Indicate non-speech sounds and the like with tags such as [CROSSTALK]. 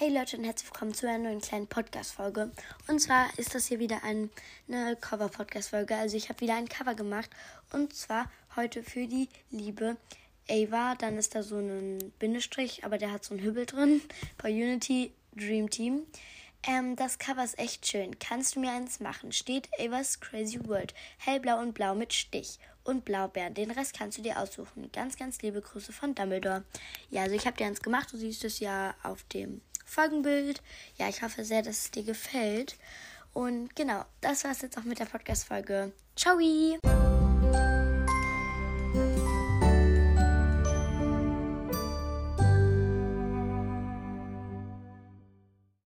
Hey Leute und herzlich willkommen zu einer neuen kleinen Podcast-Folge. Und zwar ist das hier wieder ein, eine Cover-Podcast-Folge. Also ich habe wieder ein Cover gemacht. Und zwar heute für die liebe Ava. Dann ist da so ein Bindestrich, aber der hat so einen Hübbel drin. [LAUGHS] Bei Unity Dream Team. Ähm, das Cover ist echt schön. Kannst du mir eins machen? Steht Ava's Crazy World. Hellblau und blau mit Stich. Und Blaubeeren. Den Rest kannst du dir aussuchen. Ganz, ganz liebe Grüße von Dumbledore. Ja, also ich habe dir eins gemacht. Du siehst es ja auf dem Folgenbild. Ja, ich hoffe sehr, dass es dir gefällt. Und genau, das war es jetzt auch mit der Podcast-Folge. Ciao!